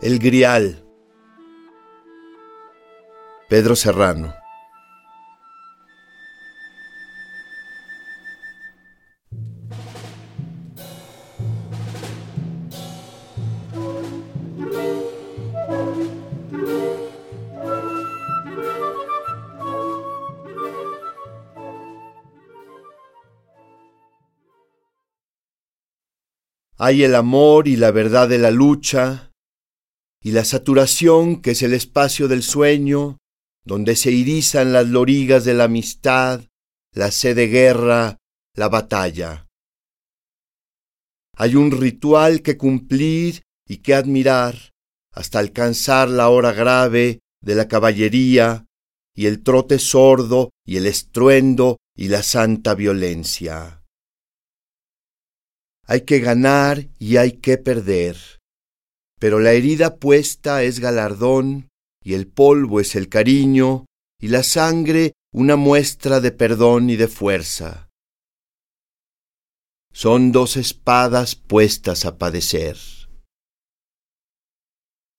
El Grial. Pedro Serrano. Hay el amor y la verdad de la lucha, y la saturación que es el espacio del sueño, donde se irizan las lorigas de la amistad, la sed de guerra, la batalla. Hay un ritual que cumplir y que admirar hasta alcanzar la hora grave de la caballería y el trote sordo y el estruendo y la santa violencia. Hay que ganar y hay que perder. Pero la herida puesta es galardón, y el polvo es el cariño, y la sangre una muestra de perdón y de fuerza. Son dos espadas puestas a padecer.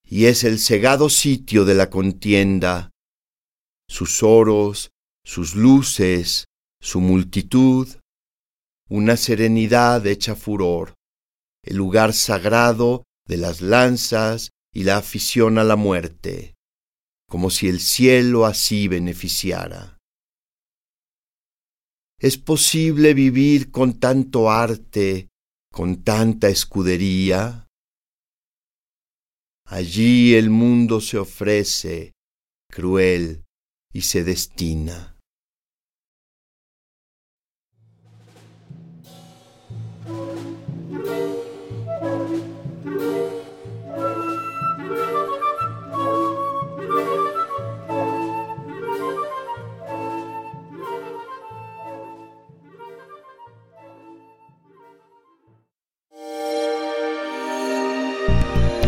Y es el cegado sitio de la contienda, sus oros, sus luces, su multitud, una serenidad hecha furor, el lugar sagrado de las lanzas y la afición a la muerte, como si el cielo así beneficiara. ¿Es posible vivir con tanto arte, con tanta escudería? Allí el mundo se ofrece, cruel, y se destina. you